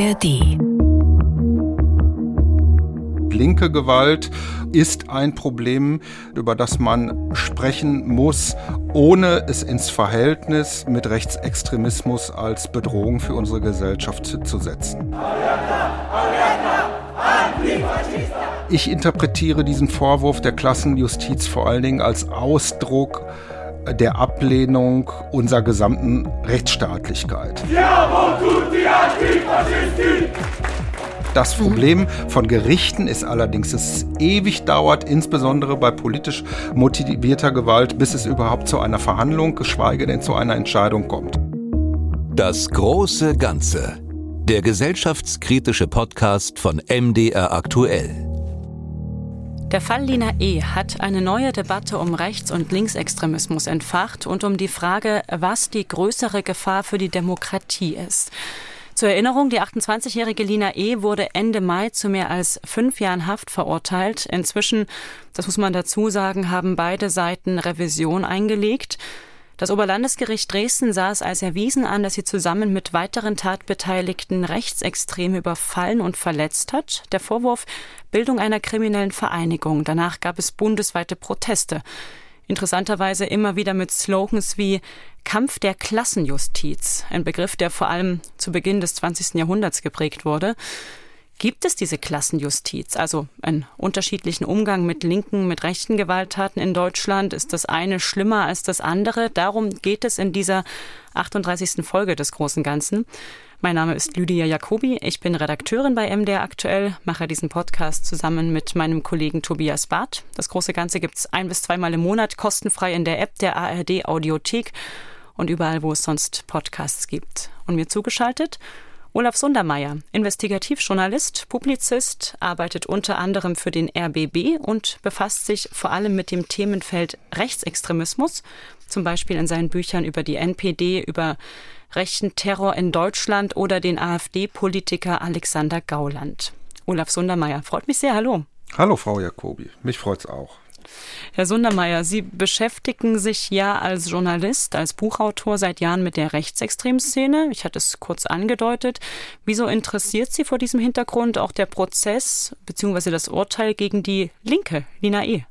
ARD. Linke Gewalt ist ein Problem, über das man sprechen muss, ohne es ins Verhältnis mit Rechtsextremismus als Bedrohung für unsere Gesellschaft zu setzen. Ich interpretiere diesen Vorwurf der Klassenjustiz vor allen Dingen als Ausdruck der Ablehnung unserer gesamten Rechtsstaatlichkeit. Das Problem von Gerichten ist allerdings, dass es ewig dauert, insbesondere bei politisch motivierter Gewalt, bis es überhaupt zu einer Verhandlung, geschweige denn zu einer Entscheidung kommt. Das große Ganze. Der gesellschaftskritische Podcast von MDR aktuell. Der Fall Lina E. hat eine neue Debatte um Rechts- und Linksextremismus entfacht und um die Frage, was die größere Gefahr für die Demokratie ist. Zur Erinnerung, die 28-jährige Lina E. wurde Ende Mai zu mehr als fünf Jahren Haft verurteilt. Inzwischen, das muss man dazu sagen, haben beide Seiten Revision eingelegt. Das Oberlandesgericht Dresden sah es als erwiesen an, dass sie zusammen mit weiteren Tatbeteiligten Rechtsextreme überfallen und verletzt hat. Der Vorwurf Bildung einer kriminellen Vereinigung. Danach gab es bundesweite Proteste. Interessanterweise immer wieder mit Slogans wie Kampf der Klassenjustiz, ein Begriff, der vor allem zu Beginn des 20. Jahrhunderts geprägt wurde. Gibt es diese Klassenjustiz, also einen unterschiedlichen Umgang mit linken, mit rechten Gewalttaten in Deutschland? Ist das eine schlimmer als das andere? Darum geht es in dieser 38. Folge des Großen Ganzen. Mein Name ist Lydia Jacobi. Ich bin Redakteurin bei MDR aktuell, mache diesen Podcast zusammen mit meinem Kollegen Tobias Barth. Das große Ganze gibt es ein bis zweimal im Monat kostenfrei in der App der ARD Audiothek und überall, wo es sonst Podcasts gibt. Und mir zugeschaltet Olaf Sundermeier, Investigativjournalist, Publizist, arbeitet unter anderem für den RBB und befasst sich vor allem mit dem Themenfeld Rechtsextremismus, zum Beispiel in seinen Büchern über die NPD, über rechten Terror in Deutschland oder den AfD-Politiker Alexander Gauland. Olaf Sundermeier, freut mich sehr. Hallo. Hallo, Frau Jacobi. Mich freut's auch. Herr Sundermeier, Sie beschäftigen sich ja als Journalist, als Buchautor seit Jahren mit der Rechtsextremszene. Ich hatte es kurz angedeutet. Wieso interessiert Sie vor diesem Hintergrund auch der Prozess bzw. das Urteil gegen die Linke, Lina E.?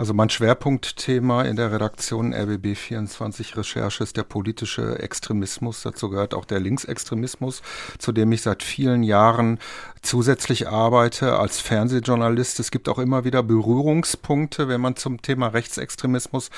Also mein Schwerpunktthema in der Redaktion RBB 24 Recherche ist der politische Extremismus. Dazu gehört auch der Linksextremismus, zu dem ich seit vielen Jahren zusätzlich arbeite als Fernsehjournalist. Es gibt auch immer wieder Berührungspunkte, wenn man zum Thema Rechtsextremismus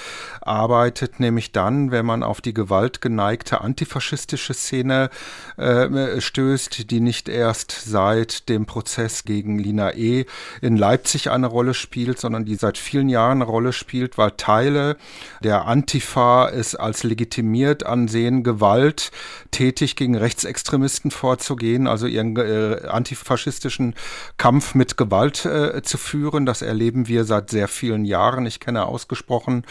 arbeitet, nämlich dann, wenn man auf die gewaltgeneigte antifaschistische Szene äh, stößt, die nicht erst seit dem Prozess gegen Lina E. in Leipzig eine Rolle spielt, sondern die seit vielen Jahren eine Rolle spielt, weil Teile der Antifa es als legitimiert ansehen, Gewalt tätig gegen Rechtsextremisten vorzugehen, also ihren äh, Antifa faschistischen Kampf mit Gewalt äh, zu führen. Das erleben wir seit sehr vielen Jahren. Ich kenne ausgesprochen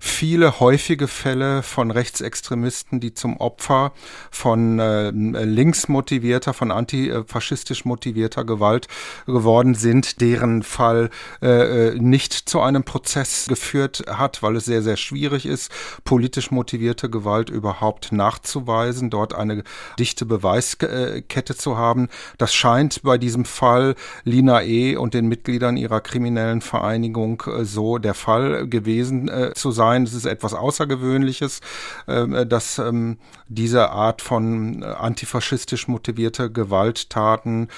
viele häufige Fälle von Rechtsextremisten, die zum Opfer von äh, links motivierter, von antifaschistisch motivierter Gewalt geworden sind, deren Fall äh, äh, nicht zu einem Prozess geführt hat, weil es sehr, sehr schwierig ist, politisch motivierte Gewalt überhaupt nachzuweisen, dort eine dichte Beweiskette zu haben. Das scheint bei diesem Fall Lina E. und den Mitgliedern ihrer kriminellen Vereinigung äh, so der Fall gewesen äh, zu sein sein. Es ist etwas Außergewöhnliches, ähm, dass ähm, diese Art von äh, antifaschistisch motivierte Gewalttaten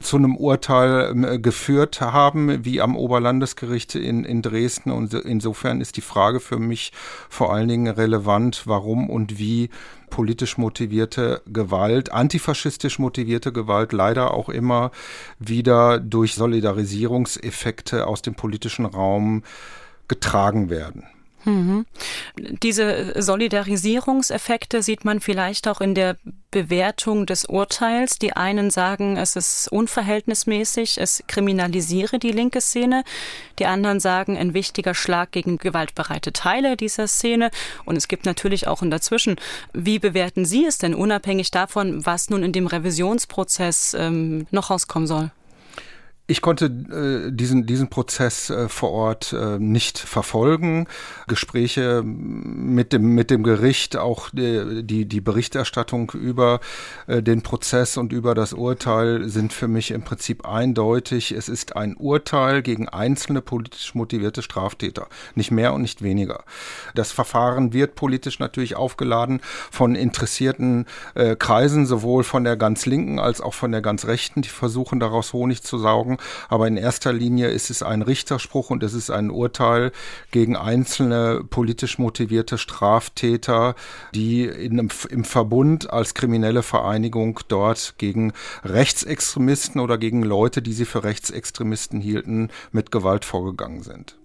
zu einem Urteil ähm, geführt haben, wie am Oberlandesgericht in, in Dresden. Und insofern ist die Frage für mich vor allen Dingen relevant, warum und wie politisch motivierte Gewalt, antifaschistisch motivierte Gewalt leider auch immer wieder durch Solidarisierungseffekte aus dem politischen Raum getragen werden. Mhm. Diese Solidarisierungseffekte sieht man vielleicht auch in der Bewertung des Urteils. Die einen sagen, es ist unverhältnismäßig, es kriminalisiere die linke Szene. Die anderen sagen, ein wichtiger Schlag gegen gewaltbereite Teile dieser Szene. Und es gibt natürlich auch ein Dazwischen. Wie bewerten Sie es denn unabhängig davon, was nun in dem Revisionsprozess ähm, noch rauskommen soll? Ich konnte äh, diesen, diesen Prozess äh, vor Ort äh, nicht verfolgen. Gespräche mit dem, mit dem Gericht, auch die, die, die Berichterstattung über äh, den Prozess und über das Urteil sind für mich im Prinzip eindeutig. Es ist ein Urteil gegen einzelne politisch motivierte Straftäter. Nicht mehr und nicht weniger. Das Verfahren wird politisch natürlich aufgeladen von interessierten äh, Kreisen, sowohl von der ganz linken als auch von der ganz rechten, die versuchen daraus Honig zu saugen sagen. Aber in erster Linie ist es ein Richterspruch und es ist ein Urteil gegen einzelne politisch motivierte Straftäter, die in, im Verbund als kriminelle Vereinigung dort gegen Rechtsextremisten oder gegen Leute, die sie für Rechtsextremisten hielten, mit Gewalt vorgegangen sind.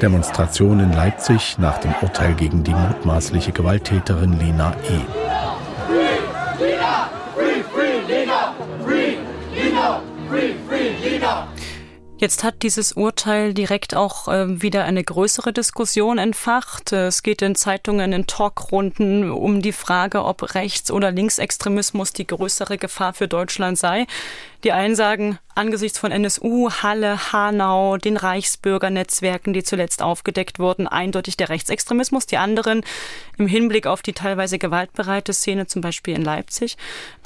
Demonstration in Leipzig nach dem Urteil gegen die mutmaßliche Gewalttäterin Lena E. Jetzt hat dieses Urteil direkt auch äh, wieder eine größere Diskussion entfacht. Es geht in Zeitungen, in Talkrunden um die Frage, ob Rechts- oder Linksextremismus die größere Gefahr für Deutschland sei. Die einen sagen, angesichts von NSU, Halle, Hanau, den Reichsbürgernetzwerken, die zuletzt aufgedeckt wurden, eindeutig der Rechtsextremismus. Die anderen im Hinblick auf die teilweise gewaltbereite Szene, zum Beispiel in Leipzig,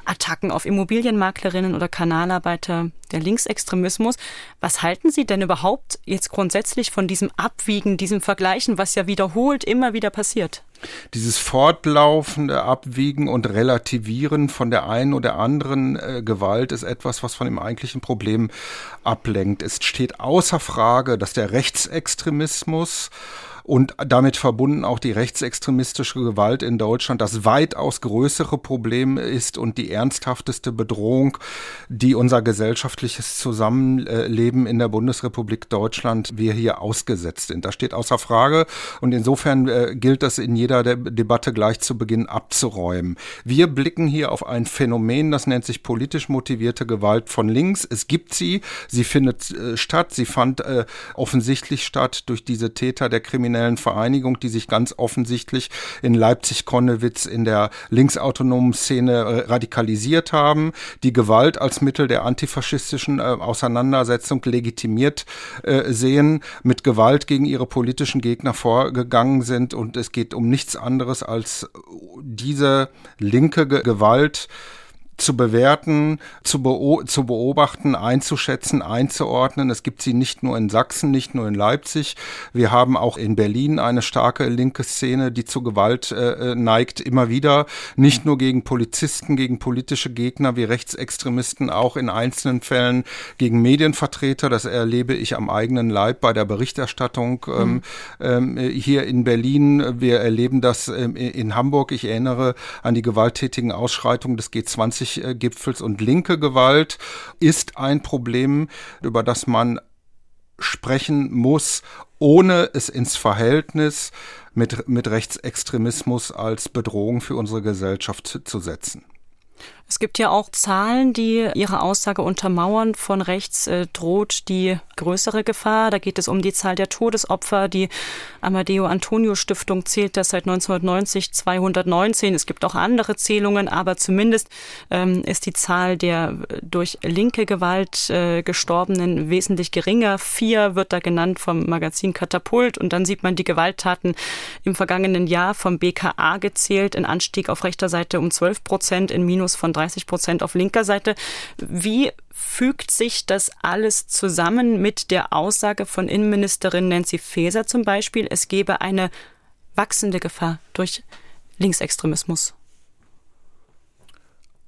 Attacken auf Immobilienmaklerinnen oder Kanalarbeiter, der Linksextremismus. Was halten Sie denn überhaupt jetzt grundsätzlich von diesem Abwiegen, diesem Vergleichen, was ja wiederholt immer wieder passiert? Dieses fortlaufende Abwiegen und Relativieren von der einen oder anderen äh, Gewalt ist etwas, was von dem eigentlichen Problem ablenkt. Es steht außer Frage, dass der Rechtsextremismus und damit verbunden auch die rechtsextremistische Gewalt in Deutschland das weitaus größere Problem ist und die ernsthafteste Bedrohung, die unser gesellschaftliches Zusammenleben in der Bundesrepublik Deutschland wir hier ausgesetzt sind. Das steht außer Frage und insofern äh, gilt das in jeder De Debatte gleich zu Beginn abzuräumen. Wir blicken hier auf ein Phänomen, das nennt sich politisch motivierte Gewalt von links. Es gibt sie, sie findet äh, statt, sie fand äh, offensichtlich statt durch diese Täter der Kriminalität kriminellen Vereinigung, die sich ganz offensichtlich in Leipzig-Konnewitz in der linksautonomen Szene äh, radikalisiert haben, die Gewalt als Mittel der antifaschistischen äh, Auseinandersetzung legitimiert äh, sehen, mit Gewalt gegen ihre politischen Gegner vorgegangen sind. Und es geht um nichts anderes als diese linke Gewalt zu bewerten, zu, beo zu beobachten, einzuschätzen, einzuordnen. Es gibt sie nicht nur in Sachsen, nicht nur in Leipzig. Wir haben auch in Berlin eine starke linke Szene, die zu Gewalt äh, äh, neigt, immer wieder. Nicht nur gegen Polizisten, gegen politische Gegner wie Rechtsextremisten, auch in einzelnen Fällen gegen Medienvertreter. Das erlebe ich am eigenen Leib bei der Berichterstattung ähm, mhm. ähm, hier in Berlin. Wir erleben das ähm, in Hamburg. Ich erinnere an die gewalttätigen Ausschreitungen des G20 Gipfels und linke Gewalt ist ein Problem, über das man sprechen muss, ohne es ins Verhältnis mit, mit Rechtsextremismus als Bedrohung für unsere Gesellschaft zu setzen. Es gibt ja auch Zahlen, die ihre Aussage untermauern. Von rechts äh, droht die größere Gefahr. Da geht es um die Zahl der Todesopfer. Die Amadeo Antonio Stiftung zählt das seit 1990 219. Es gibt auch andere Zählungen, aber zumindest ähm, ist die Zahl der durch linke Gewalt äh, Gestorbenen wesentlich geringer. Vier wird da genannt vom Magazin Katapult und dann sieht man die Gewalttaten im vergangenen Jahr vom BKA gezählt. Ein Anstieg auf rechter Seite um 12 Prozent, in Minus von 30 Prozent auf linker Seite. Wie fügt sich das alles zusammen mit der Aussage von Innenministerin Nancy Faeser zum Beispiel, es gebe eine wachsende Gefahr durch Linksextremismus?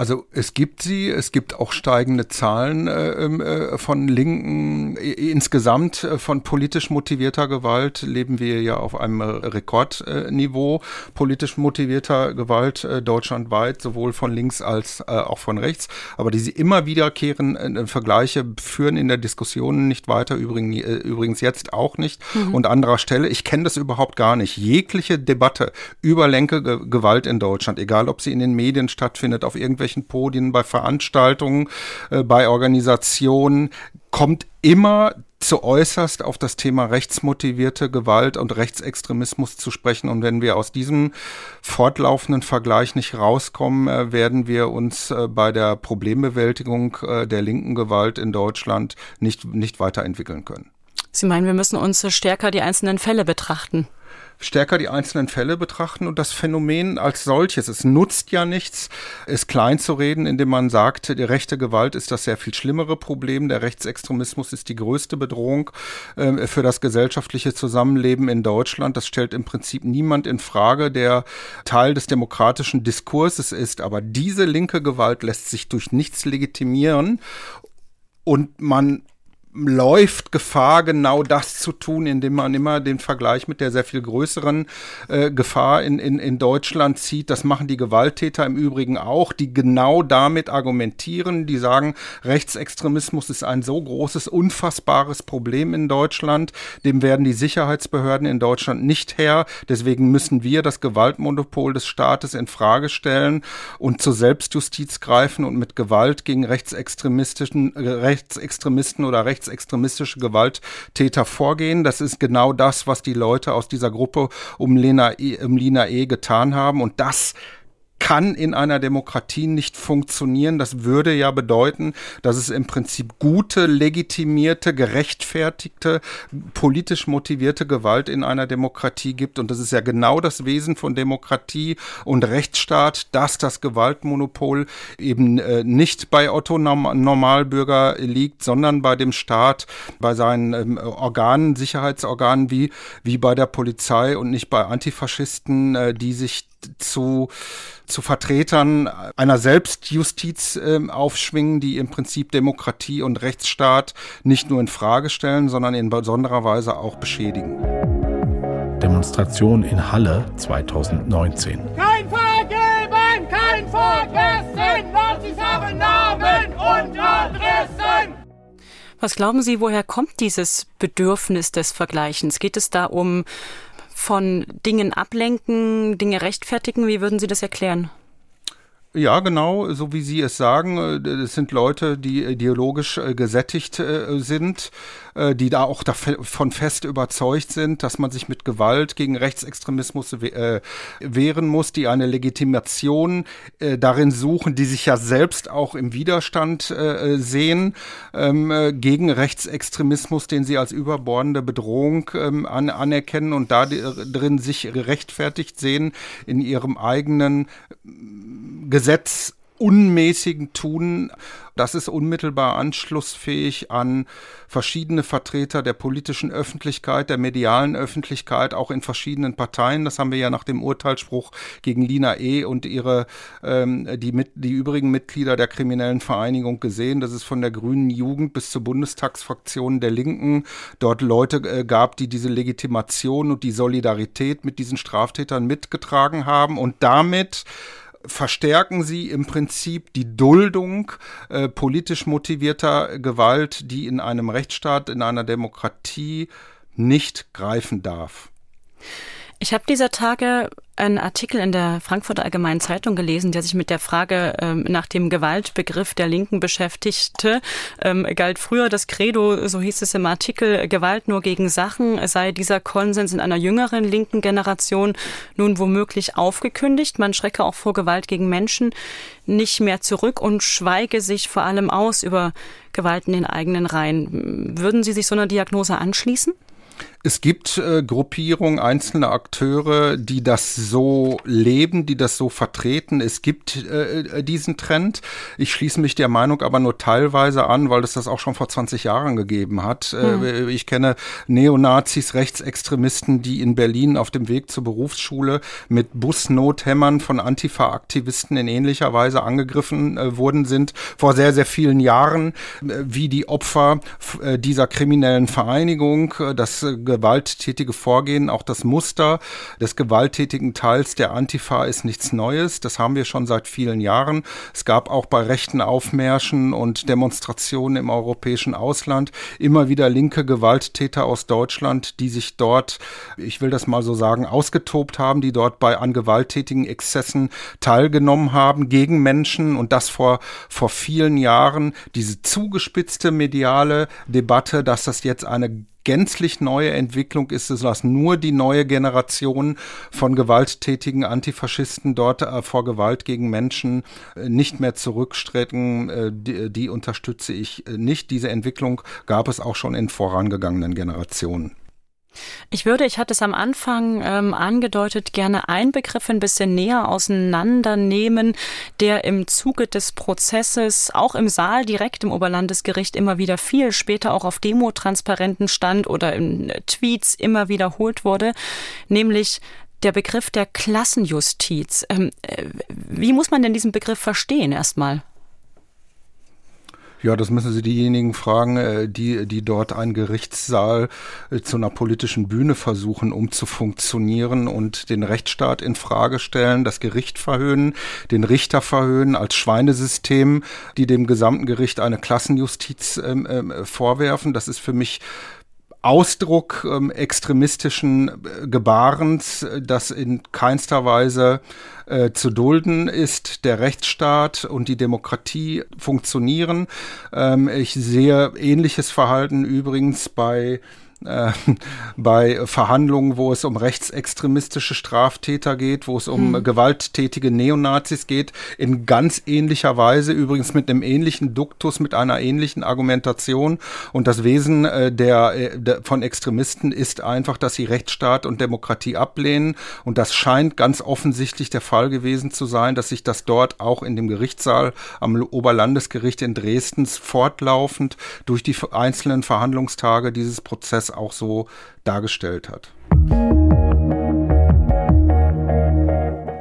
Also es gibt sie, es gibt auch steigende Zahlen äh, ähm, äh, von Linken. Insgesamt äh, von politisch motivierter Gewalt leben wir ja auf einem Rekordniveau politisch motivierter Gewalt äh, deutschlandweit, sowohl von links als äh, auch von rechts. Aber diese immer wiederkehrenden äh, Vergleiche führen in der Diskussion nicht weiter, übrigens, übrigens jetzt auch nicht. Mhm. Und anderer Stelle, ich kenne das überhaupt gar nicht. Jegliche Debatte über lenke Gewalt in Deutschland, egal ob sie in den Medien stattfindet, auf irgendwelchen öffentlichen Podien, bei Veranstaltungen, äh, bei Organisationen kommt immer zu äußerst auf das Thema rechtsmotivierte Gewalt und Rechtsextremismus zu sprechen. Und wenn wir aus diesem fortlaufenden Vergleich nicht rauskommen, äh, werden wir uns äh, bei der Problembewältigung der linken Gewalt in Deutschland nicht, nicht weiterentwickeln können. Sie meinen, wir müssen uns stärker die einzelnen Fälle betrachten? Stärker die einzelnen Fälle betrachten und das Phänomen als solches. Es nutzt ja nichts, es klein zu reden, indem man sagt, die rechte Gewalt ist das sehr viel schlimmere Problem, der Rechtsextremismus ist die größte Bedrohung äh, für das gesellschaftliche Zusammenleben in Deutschland. Das stellt im Prinzip niemand in Frage, der Teil des demokratischen Diskurses ist. Aber diese linke Gewalt lässt sich durch nichts legitimieren und man läuft Gefahr, genau das zu tun, indem man immer den Vergleich mit der sehr viel größeren äh, Gefahr in, in, in Deutschland zieht. Das machen die Gewalttäter im Übrigen auch, die genau damit argumentieren, die sagen, Rechtsextremismus ist ein so großes, unfassbares Problem in Deutschland, dem werden die Sicherheitsbehörden in Deutschland nicht her. Deswegen müssen wir das Gewaltmonopol des Staates in Frage stellen und zur Selbstjustiz greifen und mit Gewalt gegen rechtsextremistischen, äh, Rechtsextremisten oder Rechts rechtsextremistische Gewalttäter vorgehen. Das ist genau das, was die Leute aus dieser Gruppe um Lena E, um Lina E getan haben. Und das kann in einer Demokratie nicht funktionieren. Das würde ja bedeuten, dass es im Prinzip gute, legitimierte, gerechtfertigte, politisch motivierte Gewalt in einer Demokratie gibt. Und das ist ja genau das Wesen von Demokratie und Rechtsstaat, dass das Gewaltmonopol eben äh, nicht bei Otto Normalbürger liegt, sondern bei dem Staat, bei seinen ähm, Organen, Sicherheitsorganen wie, wie bei der Polizei und nicht bei Antifaschisten, äh, die sich zu, zu Vertretern einer Selbstjustiz äh, aufschwingen, die im Prinzip Demokratie und Rechtsstaat nicht nur in Frage stellen, sondern in besonderer Weise auch beschädigen. Demonstration in Halle 2019. Kein Vergeben, kein Vergessen, Nazis haben Namen und Adressen. Was glauben Sie, woher kommt dieses Bedürfnis des Vergleichens? Geht es da um von Dingen ablenken, Dinge rechtfertigen? Wie würden Sie das erklären? Ja, genau, so wie Sie es sagen. Es sind Leute, die ideologisch äh, gesättigt äh, sind, äh, die da auch davon fest überzeugt sind, dass man sich mit Gewalt gegen Rechtsextremismus wehren muss, die eine Legitimation darin suchen, die sich ja selbst auch im Widerstand sehen ähm, gegen Rechtsextremismus, den sie als überbordende Bedrohung ähm, anerkennen und da drin sich gerechtfertigt sehen in ihrem eigenen Gesetz unmäßigen Tun, das ist unmittelbar anschlussfähig an verschiedene Vertreter der politischen Öffentlichkeit, der medialen Öffentlichkeit, auch in verschiedenen Parteien. Das haben wir ja nach dem Urteilsspruch gegen Lina E. und ihre ähm, die, mit, die übrigen Mitglieder der kriminellen Vereinigung gesehen. Das ist von der Grünen Jugend bis zur Bundestagsfraktion der Linken dort Leute äh, gab, die diese Legitimation und die Solidarität mit diesen Straftätern mitgetragen haben und damit verstärken sie im Prinzip die Duldung äh, politisch motivierter Gewalt, die in einem Rechtsstaat, in einer Demokratie nicht greifen darf. Ich habe dieser Tage einen Artikel in der Frankfurter Allgemeinen Zeitung gelesen, der sich mit der Frage ähm, nach dem Gewaltbegriff der Linken beschäftigte. Ähm, galt früher das Credo, so hieß es im Artikel, Gewalt nur gegen Sachen, sei dieser Konsens in einer jüngeren linken Generation nun womöglich aufgekündigt. Man schrecke auch vor Gewalt gegen Menschen nicht mehr zurück und schweige sich vor allem aus über Gewalt in den eigenen Reihen. Würden Sie sich so einer Diagnose anschließen? Es gibt äh, Gruppierungen, einzelne Akteure, die das so leben, die das so vertreten. Es gibt äh, äh diesen Trend. Ich schließe mich der Meinung aber nur teilweise an, weil es das auch schon vor 20 Jahren gegeben hat. Äh, ich kenne Neonazis, Rechtsextremisten, die in Berlin auf dem Weg zur Berufsschule mit Busnothämmern von Antifa-Aktivisten in ähnlicher Weise angegriffen äh, worden sind vor sehr, sehr vielen Jahren, äh, wie die Opfer dieser kriminellen Vereinigung. Das gewalttätige Vorgehen, auch das Muster des gewalttätigen Teils der Antifa ist nichts Neues. Das haben wir schon seit vielen Jahren. Es gab auch bei rechten Aufmärschen und Demonstrationen im europäischen Ausland immer wieder linke Gewalttäter aus Deutschland, die sich dort, ich will das mal so sagen, ausgetobt haben, die dort bei an gewalttätigen Exzessen teilgenommen haben gegen Menschen und das vor, vor vielen Jahren. Diese zugespitzte mediale Debatte, dass das jetzt eine gänzlich neue Entwicklung ist es, dass nur die neue Generation von gewalttätigen Antifaschisten dort äh, vor Gewalt gegen Menschen äh, nicht mehr zurückstrecken. Äh, die, die unterstütze ich nicht. Diese Entwicklung gab es auch schon in vorangegangenen Generationen. Ich würde, ich hatte es am Anfang ähm, angedeutet, gerne einen Begriff ein bisschen näher auseinandernehmen, der im Zuge des Prozesses auch im Saal direkt im Oberlandesgericht immer wieder viel, später auch auf Demotransparenten stand oder in Tweets immer wiederholt wurde, nämlich der Begriff der Klassenjustiz. Ähm, äh, wie muss man denn diesen Begriff verstehen erstmal? Ja, das müssen Sie diejenigen fragen, äh, die, die dort einen Gerichtssaal äh, zu einer politischen Bühne versuchen, um zu funktionieren und den Rechtsstaat in Frage stellen, das Gericht verhöhnen, den Richter verhöhnen als Schweinesystem, die dem gesamten Gericht eine Klassenjustiz ähm, ähm, vorwerfen. Das ist für mich Ausdruck ähm, extremistischen äh, Gebarens, das in keinster Weise äh, zu dulden ist. Der Rechtsstaat und die Demokratie funktionieren. Ähm, ich sehe ähnliches Verhalten übrigens bei äh, bei Verhandlungen, wo es um rechtsextremistische Straftäter geht, wo es um hm. gewalttätige Neonazis geht, in ganz ähnlicher Weise, übrigens mit einem ähnlichen Duktus, mit einer ähnlichen Argumentation. Und das Wesen äh, der, äh, der, von Extremisten ist einfach, dass sie Rechtsstaat und Demokratie ablehnen. Und das scheint ganz offensichtlich der Fall gewesen zu sein, dass sich das dort auch in dem Gerichtssaal am Oberlandesgericht in Dresden fortlaufend durch die einzelnen Verhandlungstage dieses Prozesses auch so dargestellt hat.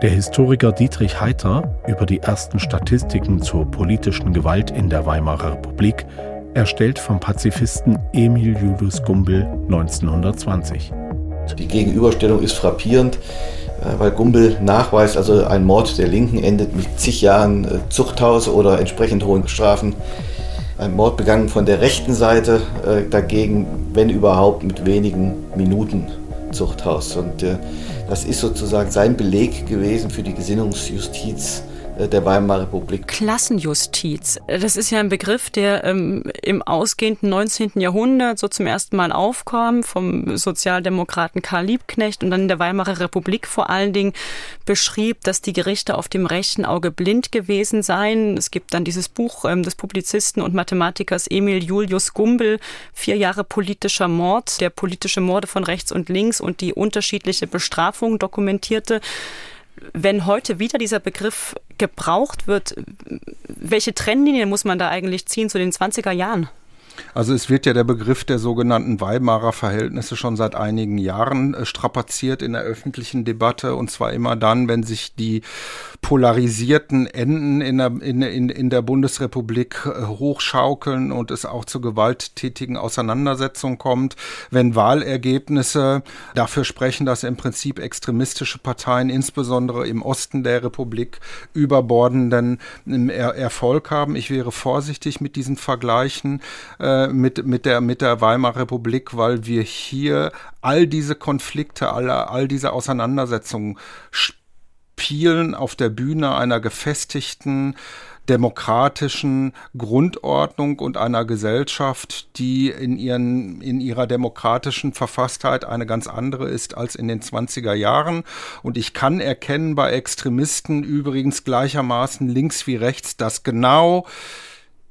Der Historiker Dietrich Heiter über die ersten Statistiken zur politischen Gewalt in der Weimarer Republik, erstellt vom Pazifisten Emil Julius Gumbel 1920. Die Gegenüberstellung ist frappierend, äh, weil Gumbel nachweist, also ein Mord der Linken endet mit zig Jahren äh, Zuchthaus oder entsprechend hohen Strafen ein Mord begangen von der rechten Seite, äh, dagegen, wenn überhaupt, mit wenigen Minuten Zuchthaus. Und äh, das ist sozusagen sein Beleg gewesen für die Gesinnungsjustiz der Weimarer Republik. Klassenjustiz, das ist ja ein Begriff, der ähm, im ausgehenden 19. Jahrhundert so zum ersten Mal aufkam, vom Sozialdemokraten Karl Liebknecht und dann in der Weimarer Republik vor allen Dingen beschrieb, dass die Gerichte auf dem rechten Auge blind gewesen seien. Es gibt dann dieses Buch ähm, des Publizisten und Mathematikers Emil Julius Gumbel, Vier Jahre politischer Mord, der politische Morde von rechts und links und die unterschiedliche Bestrafung dokumentierte wenn heute wieder dieser Begriff gebraucht wird, welche Trennlinien muss man da eigentlich ziehen zu den 20er Jahren? Also es wird ja der Begriff der sogenannten Weimarer Verhältnisse schon seit einigen Jahren äh, strapaziert in der öffentlichen Debatte und zwar immer dann, wenn sich die polarisierten Enden in der, in, in, in der Bundesrepublik äh, hochschaukeln und es auch zu gewalttätigen Auseinandersetzungen kommt, wenn Wahlergebnisse dafür sprechen, dass im Prinzip extremistische Parteien, insbesondere im Osten der Republik, überbordenden ähm, er Erfolg haben. Ich wäre vorsichtig mit diesen Vergleichen. Äh, mit, mit, der, mit der Weimarer Republik, weil wir hier all diese Konflikte, alle, all diese Auseinandersetzungen spielen auf der Bühne einer gefestigten, demokratischen Grundordnung und einer Gesellschaft, die in, ihren, in ihrer demokratischen Verfasstheit eine ganz andere ist als in den 20er Jahren. Und ich kann erkennen bei Extremisten übrigens gleichermaßen links wie rechts, dass genau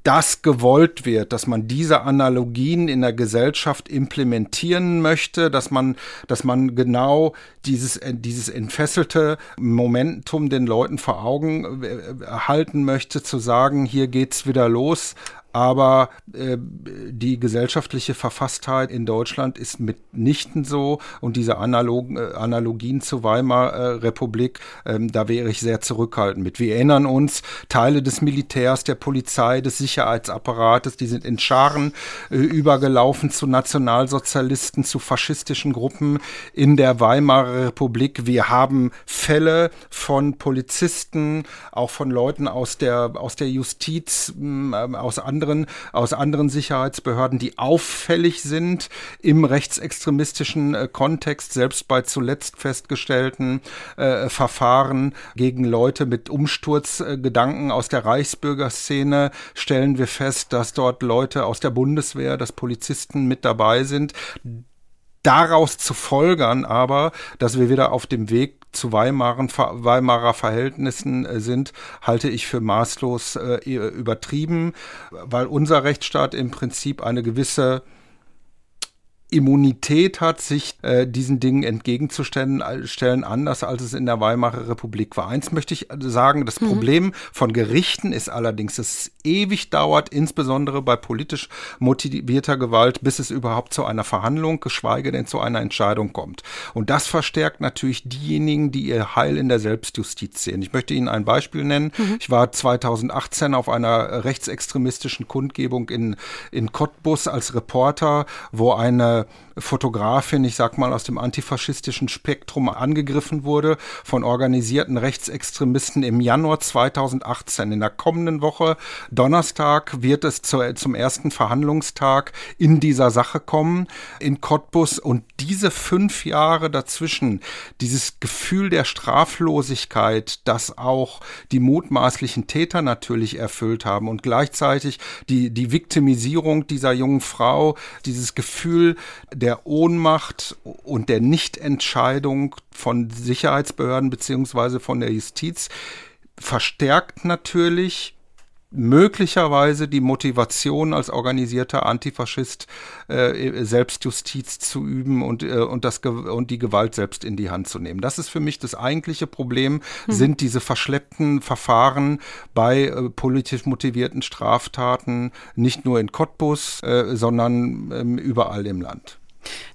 das gewollt wird, dass man diese Analogien in der Gesellschaft implementieren möchte, dass man, dass man genau dieses, äh, dieses entfesselte Momentum den Leuten vor Augen äh, halten möchte, zu sagen, hier geht's wieder los, aber äh, die gesellschaftliche Verfasstheit in Deutschland ist mitnichten so und diese Analog, äh, Analogien zur Weimarer äh, Republik, ähm, da wäre ich sehr zurückhaltend mit. Wir erinnern uns, Teile des Militärs, der Polizei, des Sicherheitsapparates, die sind in Scharen äh, übergelaufen zu Nationalsozialisten, zu faschistischen Gruppen in der Weimarer Republik. Wir haben Fälle von Polizisten, auch von Leuten aus der, aus der Justiz, äh, aus anderen anderen, aus anderen Sicherheitsbehörden, die auffällig sind im rechtsextremistischen äh, Kontext, selbst bei zuletzt festgestellten äh, Verfahren gegen Leute mit Umsturzgedanken aus der Reichsbürgerszene stellen wir fest, dass dort Leute aus der Bundeswehr, dass Polizisten mit dabei sind daraus zu folgern aber, dass wir wieder auf dem Weg zu Weimaren, Weimarer Verhältnissen äh, sind, halte ich für maßlos äh, übertrieben, weil unser Rechtsstaat im Prinzip eine gewisse Immunität hat, sich äh, diesen Dingen entgegenzustellen, äh, stellen, anders als es in der Weimarer Republik war. Eins möchte ich sagen, das mhm. Problem von Gerichten ist allerdings, dass es ewig dauert, insbesondere bei politisch motivierter Gewalt, bis es überhaupt zu einer Verhandlung, geschweige denn zu einer Entscheidung kommt. Und das verstärkt natürlich diejenigen, die ihr Heil in der Selbstjustiz sehen. Ich möchte Ihnen ein Beispiel nennen. Mhm. Ich war 2018 auf einer rechtsextremistischen Kundgebung in, in Cottbus als Reporter, wo Fotografin, ich sag mal aus dem antifaschistischen Spektrum angegriffen wurde von organisierten Rechtsextremisten im Januar 2018. In der kommenden Woche, Donnerstag, wird es zu, zum ersten Verhandlungstag in dieser Sache kommen in Cottbus und diese fünf Jahre dazwischen, dieses Gefühl der Straflosigkeit, das auch die mutmaßlichen Täter natürlich erfüllt haben und gleichzeitig die, die Viktimisierung dieser jungen Frau, dieses Gefühl, der Ohnmacht und der Nichtentscheidung von Sicherheitsbehörden beziehungsweise von der Justiz verstärkt natürlich möglicherweise die Motivation als organisierter Antifaschist äh, Selbstjustiz zu üben und, äh, und, das, und die Gewalt selbst in die Hand zu nehmen. Das ist für mich das eigentliche Problem, hm. sind diese verschleppten Verfahren bei äh, politisch motivierten Straftaten, nicht nur in Cottbus, äh, sondern ähm, überall im Land.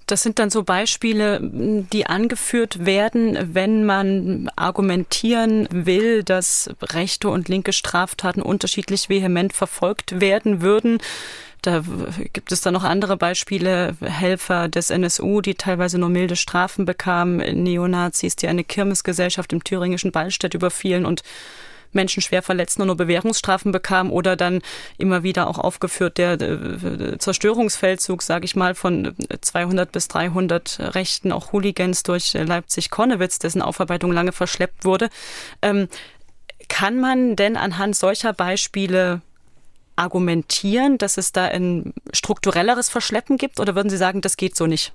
Das sind dann so Beispiele, die angeführt werden, wenn man argumentieren will, dass rechte und linke Straftaten unterschiedlich vehement verfolgt werden würden. Da gibt es dann noch andere Beispiele, Helfer des NSU, die teilweise nur milde Strafen bekamen, Neonazis, die eine Kirmesgesellschaft im thüringischen Ballstedt überfielen und Menschen schwer verletzten und nur Bewährungsstrafen bekamen oder dann immer wieder auch aufgeführt der äh, Zerstörungsfeldzug, sage ich mal, von 200 bis 300 Rechten, auch Hooligans durch Leipzig-Konnewitz, dessen Aufarbeitung lange verschleppt wurde. Ähm, kann man denn anhand solcher Beispiele argumentieren, dass es da ein strukturelleres Verschleppen gibt oder würden Sie sagen, das geht so nicht?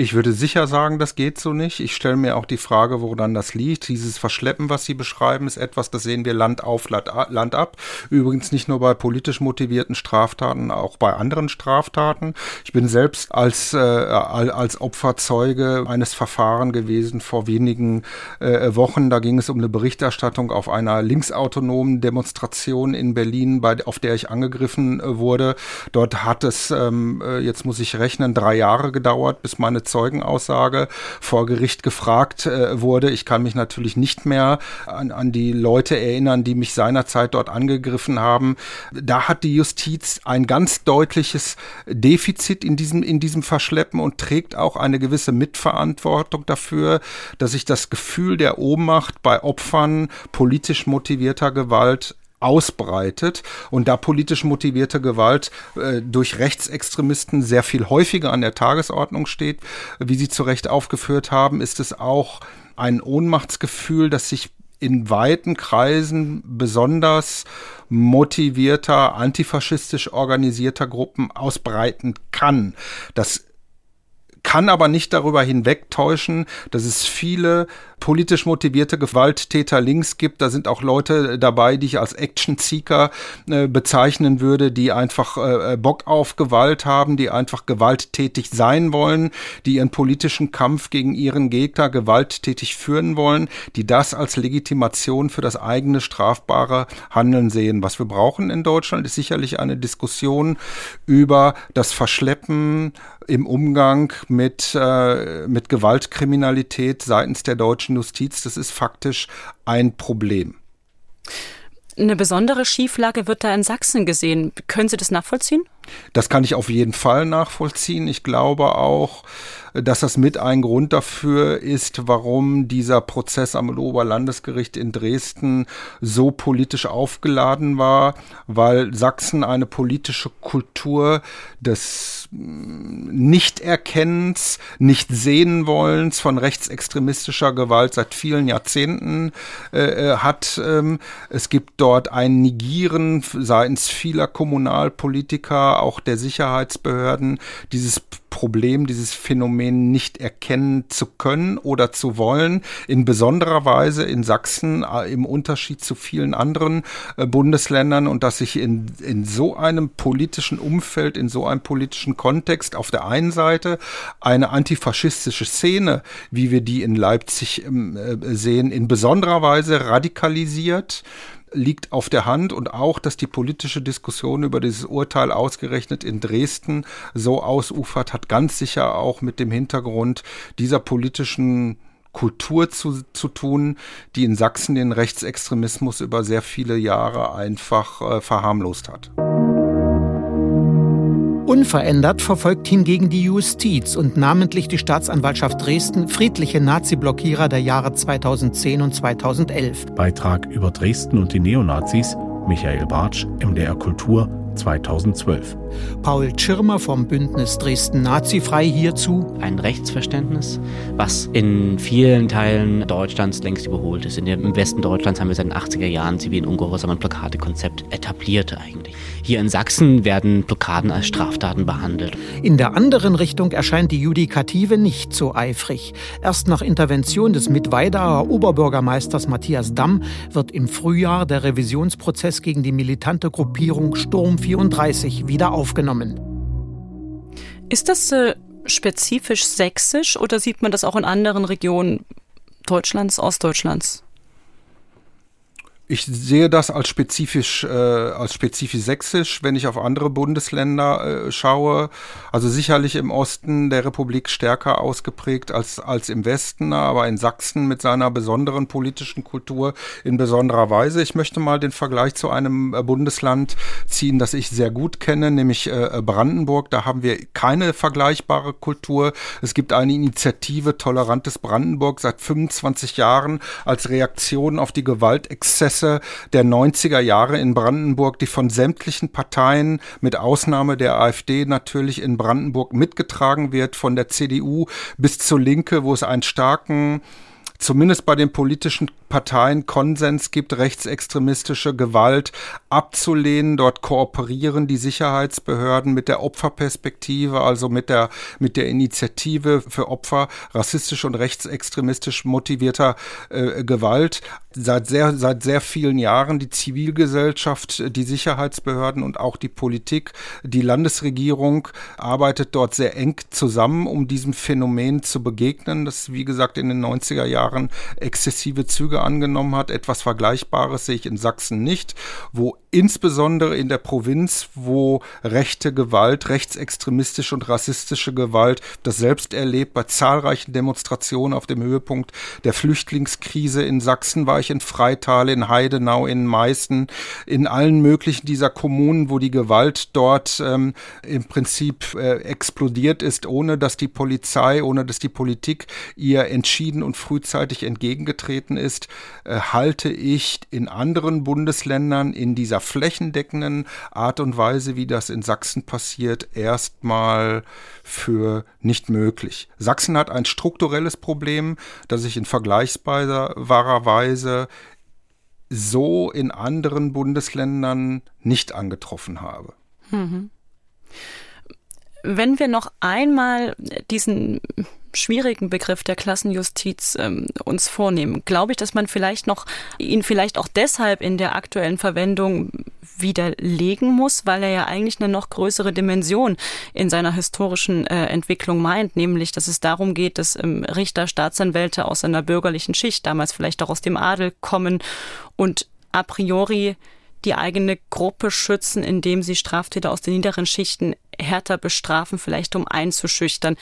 Ich würde sicher sagen, das geht so nicht. Ich stelle mir auch die Frage, woran das liegt. Dieses Verschleppen, was Sie beschreiben, ist etwas, das sehen wir Land auf, Land ab. Übrigens nicht nur bei politisch motivierten Straftaten, auch bei anderen Straftaten. Ich bin selbst als, äh, als Opferzeuge eines Verfahrens gewesen vor wenigen äh, Wochen. Da ging es um eine Berichterstattung auf einer linksautonomen Demonstration in Berlin, bei, auf der ich angegriffen äh, wurde. Dort hat es, ähm, äh, jetzt muss ich rechnen, drei Jahre gedauert, bis meine Zeugenaussage vor Gericht gefragt äh, wurde. Ich kann mich natürlich nicht mehr an, an die Leute erinnern, die mich seinerzeit dort angegriffen haben. Da hat die Justiz ein ganz deutliches Defizit in diesem, in diesem Verschleppen und trägt auch eine gewisse Mitverantwortung dafür, dass sich das Gefühl der Ohnmacht bei Opfern politisch motivierter Gewalt ausbreitet und da politisch motivierte Gewalt äh, durch Rechtsextremisten sehr viel häufiger an der Tagesordnung steht, wie Sie zu Recht aufgeführt haben, ist es auch ein Ohnmachtsgefühl, das sich in weiten Kreisen besonders motivierter, antifaschistisch organisierter Gruppen ausbreiten kann. Das kann aber nicht darüber hinwegtäuschen, dass es viele politisch motivierte Gewalttäter links gibt. Da sind auch Leute dabei, die ich als Action-Seeker äh, bezeichnen würde, die einfach äh, Bock auf Gewalt haben, die einfach gewalttätig sein wollen, die ihren politischen Kampf gegen ihren Gegner gewalttätig führen wollen, die das als Legitimation für das eigene strafbare Handeln sehen. Was wir brauchen in Deutschland ist sicherlich eine Diskussion über das Verschleppen im Umgang mit, äh, mit Gewaltkriminalität seitens der deutschen Justiz. Das ist faktisch ein Problem. Eine besondere Schieflage wird da in Sachsen gesehen. Können Sie das nachvollziehen? Das kann ich auf jeden Fall nachvollziehen. Ich glaube auch, dass das mit ein Grund dafür ist, warum dieser Prozess am Oberlandesgericht in Dresden so politisch aufgeladen war, weil Sachsen eine politische Kultur des Nichterkennens, nicht sehen wollens von rechtsextremistischer Gewalt seit vielen Jahrzehnten äh, äh hat. Ähm, es gibt dort ein Nigieren seitens vieler Kommunalpolitiker, auch der Sicherheitsbehörden, dieses Problem, dieses Phänomen nicht erkennen zu können oder zu wollen. In besonderer Weise in Sachsen äh, im Unterschied zu vielen anderen äh, Bundesländern und dass sich in, in so einem politischen Umfeld, in so einem politischen Kontext auf der einen Seite eine antifaschistische Szene, wie wir die in Leipzig ähm, äh, sehen, in besonderer Weise radikalisiert liegt auf der Hand und auch, dass die politische Diskussion über dieses Urteil ausgerechnet in Dresden so ausufert, hat ganz sicher auch mit dem Hintergrund dieser politischen Kultur zu, zu tun, die in Sachsen den Rechtsextremismus über sehr viele Jahre einfach äh, verharmlost hat. Unverändert verfolgt hingegen die Justiz und namentlich die Staatsanwaltschaft Dresden friedliche Nazi-Blockierer der Jahre 2010 und 2011. Beitrag über Dresden und die Neonazis, Michael Bartsch, MDR Kultur, 2012. Paul Tschirmer vom Bündnis Dresden Nazifrei hierzu. Ein Rechtsverständnis, was in vielen Teilen Deutschlands längst überholt ist. Im Westen Deutschlands haben wir seit den 80er Jahren zivilen Ungehorsam und Plakatekonzept etabliert eigentlich. Hier in Sachsen werden Blockaden als Straftaten behandelt. In der anderen Richtung erscheint die Judikative nicht so eifrig. Erst nach Intervention des Mittweidaer Oberbürgermeisters Matthias Damm wird im Frühjahr der Revisionsprozess gegen die militante Gruppierung Sturm 34 wieder aufgenommen. Ist das äh, spezifisch sächsisch oder sieht man das auch in anderen Regionen Deutschlands, Ostdeutschlands? Ich sehe das als spezifisch, äh, als spezifisch sächsisch, wenn ich auf andere Bundesländer äh, schaue. Also sicherlich im Osten der Republik stärker ausgeprägt als, als im Westen, aber in Sachsen mit seiner besonderen politischen Kultur in besonderer Weise. Ich möchte mal den Vergleich zu einem äh, Bundesland ziehen, das ich sehr gut kenne, nämlich äh, Brandenburg. Da haben wir keine vergleichbare Kultur. Es gibt eine Initiative Tolerantes Brandenburg seit 25 Jahren als Reaktion auf die Gewaltexzesse Prozesse der 90er Jahre in Brandenburg, die von sämtlichen Parteien, mit Ausnahme der AfD natürlich in Brandenburg mitgetragen wird, von der CDU bis zur Linke, wo es einen starken zumindest bei den politischen Parteien Konsens gibt, rechtsextremistische Gewalt abzulehnen. Dort kooperieren die Sicherheitsbehörden mit der Opferperspektive, also mit der, mit der Initiative für Opfer rassistisch und rechtsextremistisch motivierter äh, Gewalt. Seit sehr, seit sehr vielen Jahren die Zivilgesellschaft, die Sicherheitsbehörden und auch die Politik, die Landesregierung arbeitet dort sehr eng zusammen, um diesem Phänomen zu begegnen, das wie gesagt in den 90er Jahren exzessive Züge angenommen hat. Etwas Vergleichbares sehe ich in Sachsen nicht, wo insbesondere in der Provinz, wo rechte Gewalt, rechtsextremistische und rassistische Gewalt das selbst erlebt. Bei zahlreichen Demonstrationen auf dem Höhepunkt der Flüchtlingskrise in Sachsen war ich in Freital, in Heidenau, in Meißen, in allen möglichen dieser Kommunen, wo die Gewalt dort ähm, im Prinzip äh, explodiert ist, ohne dass die Polizei, ohne dass die Politik ihr entschieden und frühzeitig entgegengetreten ist, äh, halte ich in anderen Bundesländern in dieser flächendeckenden Art und Weise, wie das in Sachsen passiert, erstmal für nicht möglich. Sachsen hat ein strukturelles Problem, das ich in vergleichbarer Weise so in anderen Bundesländern nicht angetroffen habe. Mhm. Wenn wir noch einmal diesen schwierigen Begriff der Klassenjustiz ähm, uns vornehmen, glaube ich, dass man vielleicht noch ihn vielleicht auch deshalb in der aktuellen Verwendung widerlegen muss, weil er ja eigentlich eine noch größere Dimension in seiner historischen äh, Entwicklung meint, nämlich, dass es darum geht, dass ähm, Richter, Staatsanwälte aus einer bürgerlichen Schicht, damals vielleicht auch aus dem Adel kommen und a priori die eigene Gruppe schützen, indem sie Straftäter aus den niederen Schichten härter bestrafen, vielleicht um einzuschüchtern,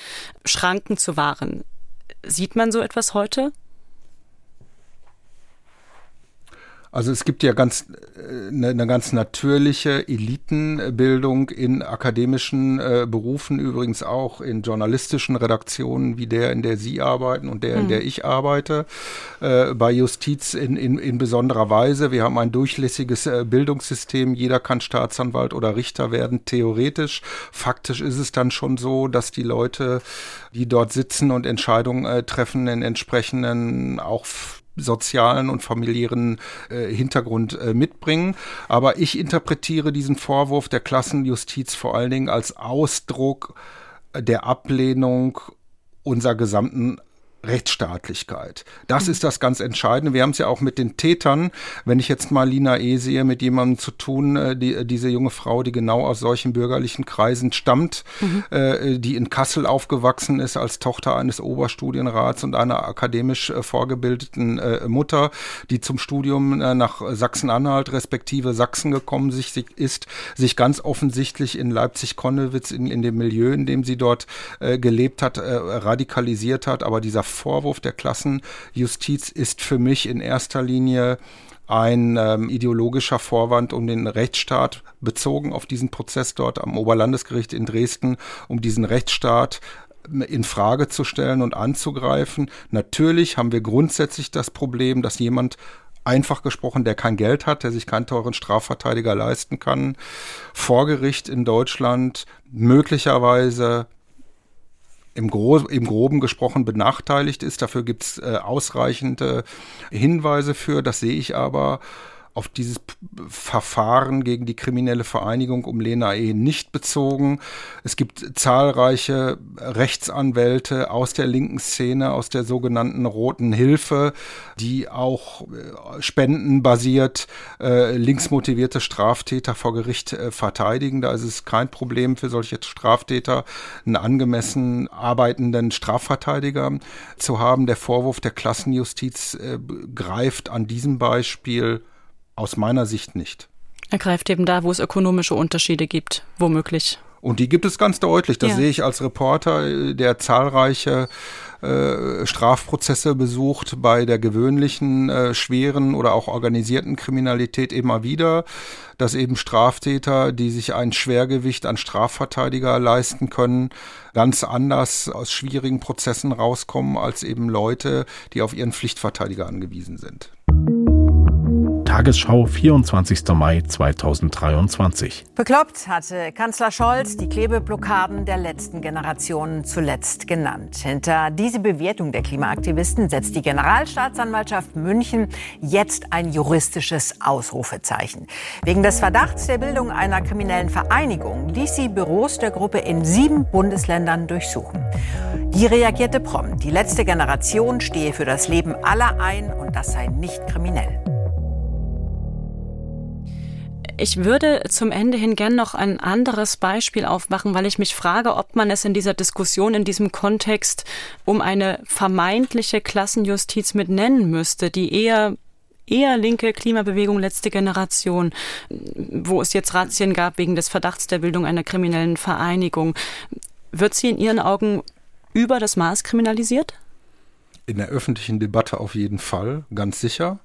Schranken zu wahren. Sieht man so etwas heute? Also es gibt ja ganz eine, eine ganz natürliche Elitenbildung in akademischen äh, Berufen, übrigens auch in journalistischen Redaktionen wie der, in der Sie arbeiten und der, in der hm. ich arbeite. Äh, bei Justiz in, in, in besonderer Weise. Wir haben ein durchlässiges äh, Bildungssystem. Jeder kann Staatsanwalt oder Richter werden, theoretisch. Faktisch ist es dann schon so, dass die Leute, die dort sitzen und Entscheidungen äh, treffen, in entsprechenden auch sozialen und familiären äh, Hintergrund äh, mitbringen. Aber ich interpretiere diesen Vorwurf der Klassenjustiz vor allen Dingen als Ausdruck der Ablehnung unserer gesamten Rechtsstaatlichkeit. Das mhm. ist das ganz Entscheidende. Wir haben es ja auch mit den Tätern, wenn ich jetzt mal Lina E. sehe, mit jemandem zu tun, äh, die, äh, diese junge Frau, die genau aus solchen bürgerlichen Kreisen stammt, mhm. äh, die in Kassel aufgewachsen ist als Tochter eines Oberstudienrats und einer akademisch äh, vorgebildeten äh, Mutter, die zum Studium äh, nach Sachsen-Anhalt respektive Sachsen gekommen sich, ist, sich ganz offensichtlich in Leipzig-Konnewitz in, in dem Milieu, in dem sie dort gelebt hat, radikalisiert hat. Aber dieser Vorwurf der Klassenjustiz ist für mich in erster Linie ein ähm, ideologischer Vorwand, um den Rechtsstaat bezogen auf diesen Prozess dort am Oberlandesgericht in Dresden, um diesen Rechtsstaat ähm, in Frage zu stellen und anzugreifen. Natürlich haben wir grundsätzlich das Problem, dass jemand einfach gesprochen, der kein Geld hat, der sich keinen teuren Strafverteidiger leisten kann, vor Gericht in Deutschland möglicherweise im, Gro im Groben gesprochen benachteiligt ist. Dafür gibt es äh, ausreichende Hinweise für. Das sehe ich aber auf dieses Verfahren gegen die kriminelle Vereinigung um Lena E. nicht bezogen. Es gibt zahlreiche Rechtsanwälte aus der linken Szene, aus der sogenannten Roten Hilfe, die auch äh, spendenbasiert äh, linksmotivierte Straftäter vor Gericht äh, verteidigen. Da ist es kein Problem für solche Straftäter, einen angemessen arbeitenden Strafverteidiger zu haben. Der Vorwurf der Klassenjustiz äh, greift an diesem Beispiel aus meiner Sicht nicht. Er greift eben da, wo es ökonomische Unterschiede gibt, womöglich. Und die gibt es ganz deutlich. Das ja. sehe ich als Reporter, der zahlreiche äh, Strafprozesse besucht bei der gewöhnlichen, äh, schweren oder auch organisierten Kriminalität immer wieder, dass eben Straftäter, die sich ein Schwergewicht an Strafverteidiger leisten können, ganz anders aus schwierigen Prozessen rauskommen als eben Leute, die auf ihren Pflichtverteidiger angewiesen sind. Tagesschau, 24. Mai 2023. Bekloppt hatte Kanzler Scholz die Klebeblockaden der letzten Generationen zuletzt genannt. Hinter diese Bewertung der Klimaaktivisten setzt die Generalstaatsanwaltschaft München jetzt ein juristisches Ausrufezeichen. Wegen des Verdachts der Bildung einer kriminellen Vereinigung ließ sie Büros der Gruppe in sieben Bundesländern durchsuchen. Die reagierte prompt. Die letzte Generation stehe für das Leben aller ein und das sei nicht kriminell. Ich würde zum Ende hin gern noch ein anderes Beispiel aufmachen, weil ich mich frage, ob man es in dieser Diskussion, in diesem Kontext um eine vermeintliche Klassenjustiz mit nennen müsste, die eher eher linke Klimabewegung letzte Generation, wo es jetzt Razzien gab wegen des Verdachts der Bildung einer kriminellen Vereinigung. Wird sie in Ihren Augen über das Maß kriminalisiert? In der öffentlichen Debatte auf jeden Fall, ganz sicher.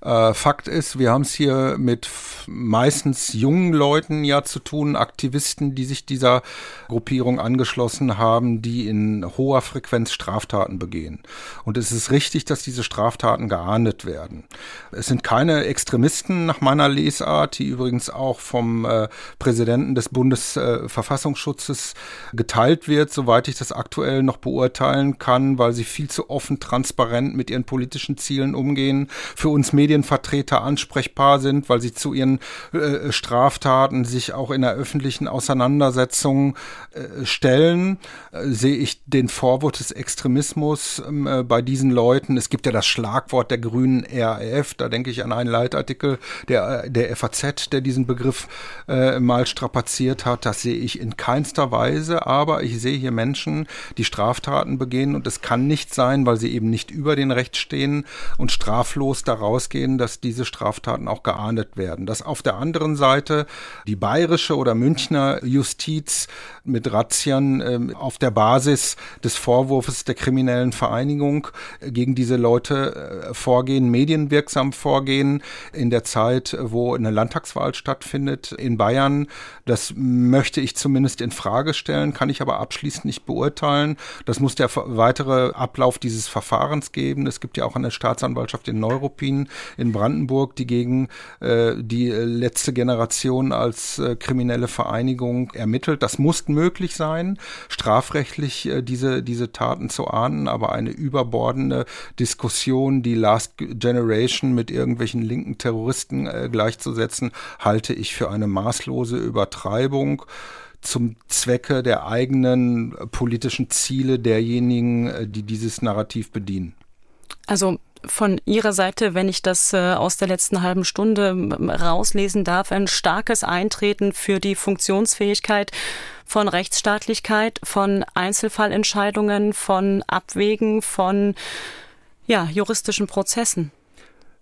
Äh, Fakt ist, wir haben es hier mit meistens jungen Leuten ja zu tun, Aktivisten, die sich dieser Gruppierung angeschlossen haben, die in hoher Frequenz Straftaten begehen. Und es ist richtig, dass diese Straftaten geahndet werden. Es sind keine Extremisten nach meiner Lesart, die übrigens auch vom äh, Präsidenten des Bundesverfassungsschutzes äh, geteilt wird, soweit ich das aktuell noch beurteilen kann, weil sie viel zu offen, transparent mit ihren politischen Zielen umgehen. Für uns Medien Medienvertreter ansprechbar sind, weil sie zu ihren äh, Straftaten sich auch in der öffentlichen Auseinandersetzung äh, stellen, äh, sehe ich den Vorwurf des Extremismus ähm, äh, bei diesen Leuten. Es gibt ja das Schlagwort der grünen RAF, da denke ich an einen Leitartikel der, der FAZ, der diesen Begriff äh, mal strapaziert hat. Das sehe ich in keinster Weise, aber ich sehe hier Menschen, die Straftaten begehen und es kann nicht sein, weil sie eben nicht über den Recht stehen und straflos daraus gehen, dass diese Straftaten auch geahndet werden. Dass auf der anderen Seite die bayerische oder Münchner Justiz mit Razzien äh, auf der Basis des Vorwurfs der kriminellen Vereinigung äh, gegen diese Leute äh, vorgehen, medienwirksam vorgehen in der Zeit, wo eine Landtagswahl stattfindet in Bayern. Das möchte ich zumindest in Frage stellen, kann ich aber abschließend nicht beurteilen. Das muss der weitere Ablauf dieses Verfahrens geben. Es gibt ja auch eine Staatsanwaltschaft in Neuruppin in Brandenburg, die gegen äh, die letzte Generation als äh, kriminelle Vereinigung ermittelt. Das muss möglich sein, strafrechtlich äh, diese, diese Taten zu ahnden, aber eine überbordende Diskussion, die Last Generation mit irgendwelchen linken Terroristen äh, gleichzusetzen, halte ich für eine maßlose Übertreibung zum Zwecke der eigenen politischen Ziele derjenigen, äh, die dieses Narrativ bedienen. Also von Ihrer Seite, wenn ich das äh, aus der letzten halben Stunde rauslesen darf, ein starkes Eintreten für die Funktionsfähigkeit von Rechtsstaatlichkeit, von Einzelfallentscheidungen, von Abwägen, von ja, juristischen Prozessen.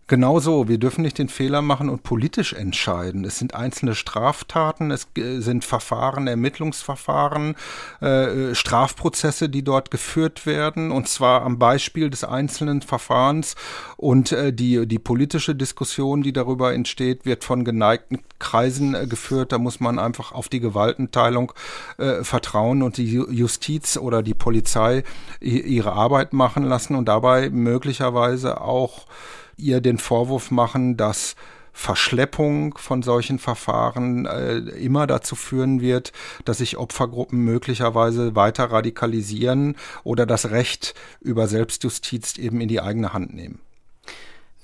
Genau so. Wir dürfen nicht den Fehler machen und politisch entscheiden. Es sind einzelne Straftaten, es äh, sind Verfahren, Ermittlungsverfahren, äh, Strafprozesse, die dort geführt werden, und zwar am Beispiel des einzelnen Verfahrens. Und äh, die, die politische Diskussion, die darüber entsteht, wird von geneigten Kreisen äh, geführt. Da muss man einfach auf die Gewaltenteilung äh, vertrauen und die Justiz oder die Polizei ihre Arbeit machen lassen und dabei möglicherweise auch ihr den Vorwurf machen, dass Verschleppung von solchen Verfahren äh, immer dazu führen wird, dass sich Opfergruppen möglicherweise weiter radikalisieren oder das Recht über Selbstjustiz eben in die eigene Hand nehmen.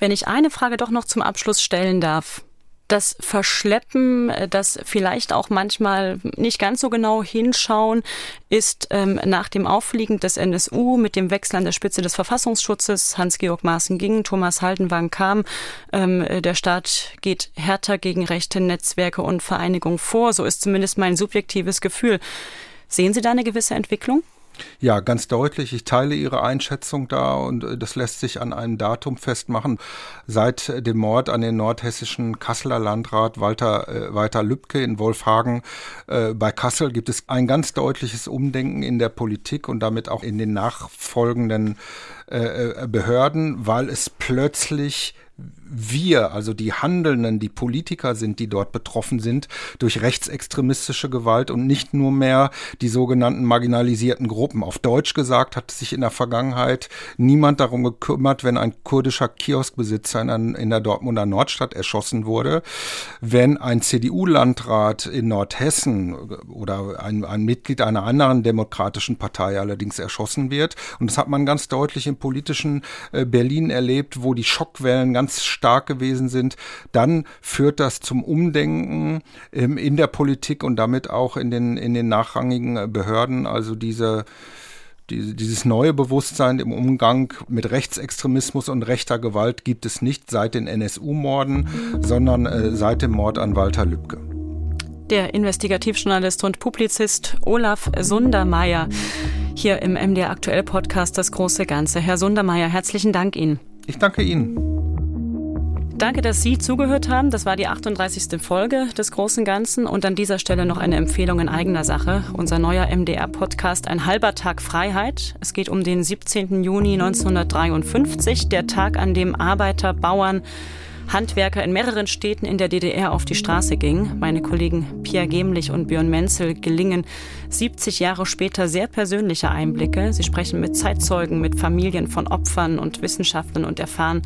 Wenn ich eine Frage doch noch zum Abschluss stellen darf das Verschleppen, äh, das vielleicht auch manchmal nicht ganz so genau hinschauen, ist ähm, nach dem Auffliegen des NSU mit dem Wechsel an der Spitze des Verfassungsschutzes, Hans-Georg Maaßen ging, Thomas Haldenwang kam, ähm, der Staat geht härter gegen rechte Netzwerke und Vereinigungen vor. So ist zumindest mein subjektives Gefühl. Sehen Sie da eine gewisse Entwicklung? Ja, ganz deutlich. Ich teile Ihre Einschätzung da und äh, das lässt sich an einem Datum festmachen. Seit dem Mord an den nordhessischen Kasseler Landrat Walter, äh, Walter Lübcke in Wolfhagen äh, bei Kassel gibt es ein ganz deutliches Umdenken in der Politik und damit auch in den nachfolgenden äh, äh Behörden, weil es plötzlich wir, also die Handelnden, die Politiker sind, die dort betroffen sind durch rechtsextremistische Gewalt und nicht nur mehr die sogenannten marginalisierten Gruppen. Auf Deutsch gesagt hat sich in der Vergangenheit niemand darum gekümmert, wenn ein kurdischer Kioskbesitzer in, in der Dortmunder Nordstadt erschossen wurde, wenn ein CDU-Landrat in Nordhessen oder ein, ein Mitglied einer anderen demokratischen Partei allerdings erschossen wird. Und das hat man ganz deutlich im politischen äh, Berlin erlebt, wo die Schockwellen ganz stark gewesen sind, dann führt das zum Umdenken ähm, in der Politik und damit auch in den, in den nachrangigen äh, Behörden. Also diese dieses neue Bewusstsein im Umgang mit Rechtsextremismus und rechter Gewalt gibt es nicht seit den NSU-Morden, sondern äh, seit dem Mord an Walter Lübcke. Der Investigativjournalist und Publizist Olaf Sundermeier hier im MDR Aktuell Podcast Das große Ganze. Herr Sundermeier, herzlichen Dank Ihnen. Ich danke Ihnen. Danke, dass Sie zugehört haben. Das war die 38. Folge des Großen Ganzen. Und an dieser Stelle noch eine Empfehlung in eigener Sache. Unser neuer MDR-Podcast Ein halber Tag Freiheit. Es geht um den 17. Juni 1953, der Tag, an dem Arbeiter, Bauern, Handwerker in mehreren Städten in der DDR auf die Straße gingen. Meine Kollegen Pierre Gemlich und Björn Menzel gelingen 70 Jahre später sehr persönliche Einblicke. Sie sprechen mit Zeitzeugen, mit Familien von Opfern und Wissenschaftlern und erfahren,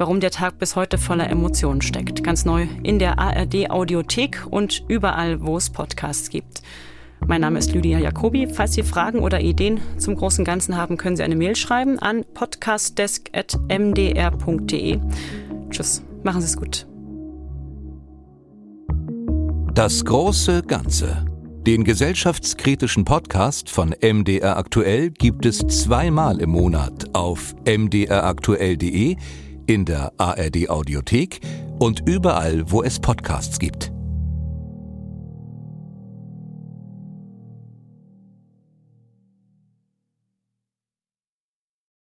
warum der Tag bis heute voller Emotionen steckt. Ganz neu in der ARD Audiothek und überall, wo es Podcasts gibt. Mein Name ist Lydia Jacobi. Falls Sie Fragen oder Ideen zum großen Ganzen haben, können Sie eine Mail schreiben an podcastdesk.mdr.de. Tschüss, machen Sie es gut. Das große Ganze. Den gesellschaftskritischen Podcast von MDR Aktuell gibt es zweimal im Monat auf mdraktuell.de in der ARD Audiothek und überall, wo es Podcasts gibt.